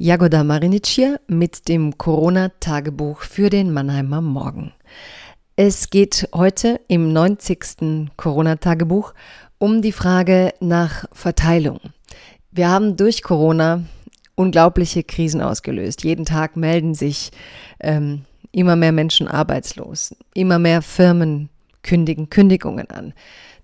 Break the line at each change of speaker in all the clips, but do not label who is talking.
Jagoda Marinic hier mit dem Corona-Tagebuch für den Mannheimer Morgen. Es geht heute im 90. Corona-Tagebuch um die Frage nach Verteilung. Wir haben durch Corona unglaubliche Krisen ausgelöst. Jeden Tag melden sich ähm, immer mehr Menschen arbeitslos. Immer mehr Firmen kündigen Kündigungen an.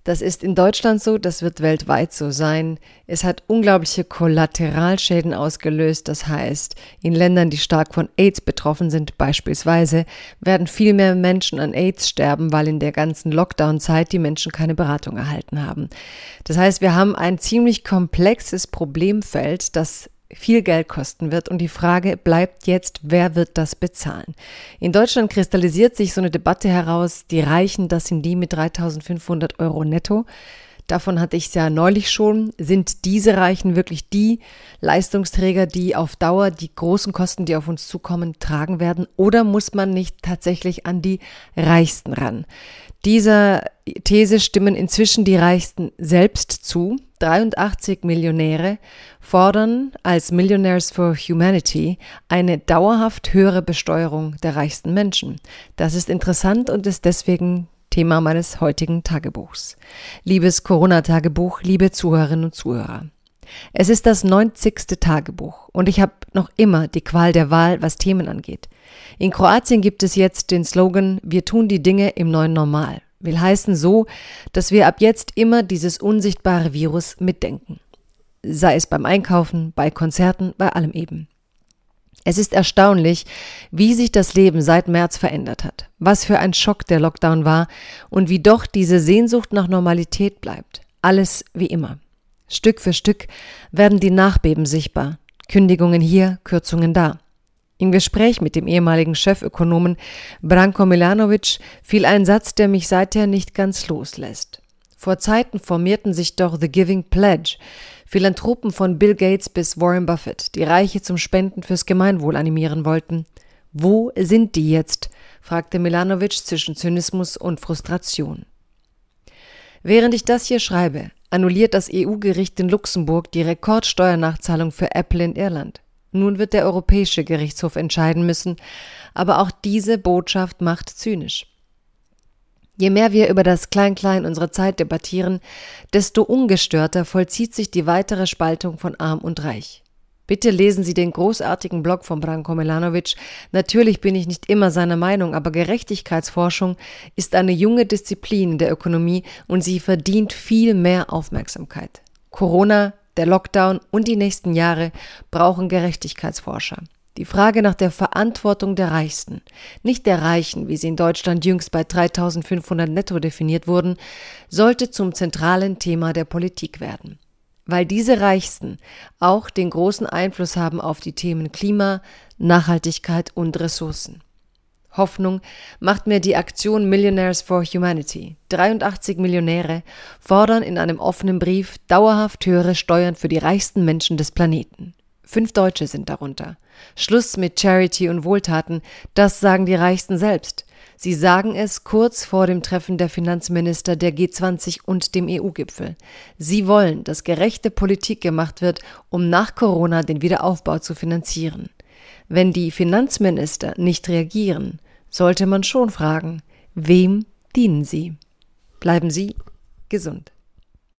Das ist in Deutschland so, das wird weltweit so sein. Es hat unglaubliche Kollateralschäden ausgelöst. Das heißt, in Ländern, die stark von AIDS betroffen sind, beispielsweise, werden viel mehr Menschen an AIDS sterben, weil in der ganzen Lockdown-Zeit die Menschen keine Beratung erhalten haben. Das heißt, wir haben ein ziemlich komplexes Problemfeld, das viel Geld kosten wird. Und die Frage bleibt jetzt, wer wird das bezahlen? In Deutschland kristallisiert sich so eine Debatte heraus, die Reichen, das sind die mit 3500 Euro netto. Davon hatte ich es ja neulich schon. Sind diese Reichen wirklich die Leistungsträger, die auf Dauer die großen Kosten, die auf uns zukommen, tragen werden? Oder muss man nicht tatsächlich an die Reichsten ran? Dieser These stimmen inzwischen die Reichsten selbst zu. 83 Millionäre fordern als Millionaires for Humanity eine dauerhaft höhere Besteuerung der reichsten Menschen. Das ist interessant und ist deswegen Thema meines heutigen Tagebuchs. Liebes Corona-Tagebuch, liebe Zuhörerinnen und Zuhörer. Es ist das 90. Tagebuch und ich habe noch immer die Qual der Wahl, was Themen angeht. In Kroatien gibt es jetzt den Slogan Wir tun die Dinge im neuen Normal. Will heißen so, dass wir ab jetzt immer dieses unsichtbare Virus mitdenken. Sei es beim Einkaufen, bei Konzerten, bei allem eben. Es ist erstaunlich, wie sich das Leben seit März verändert hat, was für ein Schock der Lockdown war und wie doch diese Sehnsucht nach Normalität bleibt. Alles wie immer. Stück für Stück werden die Nachbeben sichtbar. Kündigungen hier, Kürzungen da. Im Gespräch mit dem ehemaligen Chefökonomen Branko Milanovic fiel ein Satz, der mich seither nicht ganz loslässt. Vor Zeiten formierten sich doch The Giving Pledge, Philanthropen von Bill Gates bis Warren Buffett, die Reiche zum Spenden fürs Gemeinwohl animieren wollten. Wo sind die jetzt? fragte Milanovic zwischen Zynismus und Frustration. Während ich das hier schreibe, annulliert das EU-Gericht in Luxemburg die Rekordsteuernachzahlung für Apple in Irland. Nun wird der Europäische Gerichtshof entscheiden müssen, aber auch diese Botschaft macht zynisch. Je mehr wir über das Klein-Klein unserer Zeit debattieren, desto ungestörter vollzieht sich die weitere Spaltung von Arm und Reich. Bitte lesen Sie den großartigen Blog von Branko Milanovic. Natürlich bin ich nicht immer seiner Meinung, aber Gerechtigkeitsforschung ist eine junge Disziplin der Ökonomie und sie verdient viel mehr Aufmerksamkeit. Corona der Lockdown und die nächsten Jahre brauchen Gerechtigkeitsforscher. Die Frage nach der Verantwortung der Reichsten, nicht der Reichen, wie sie in Deutschland jüngst bei 3500 netto definiert wurden, sollte zum zentralen Thema der Politik werden. Weil diese Reichsten auch den großen Einfluss haben auf die Themen Klima, Nachhaltigkeit und Ressourcen. Hoffnung macht mir die Aktion Millionaires for Humanity. 83 Millionäre fordern in einem offenen Brief dauerhaft höhere Steuern für die reichsten Menschen des Planeten. Fünf Deutsche sind darunter. Schluss mit Charity und Wohltaten, das sagen die Reichsten selbst. Sie sagen es kurz vor dem Treffen der Finanzminister der G20 und dem EU-Gipfel. Sie wollen, dass gerechte Politik gemacht wird, um nach Corona den Wiederaufbau zu finanzieren. Wenn die Finanzminister nicht reagieren, sollte man schon fragen, wem dienen sie? Bleiben Sie gesund.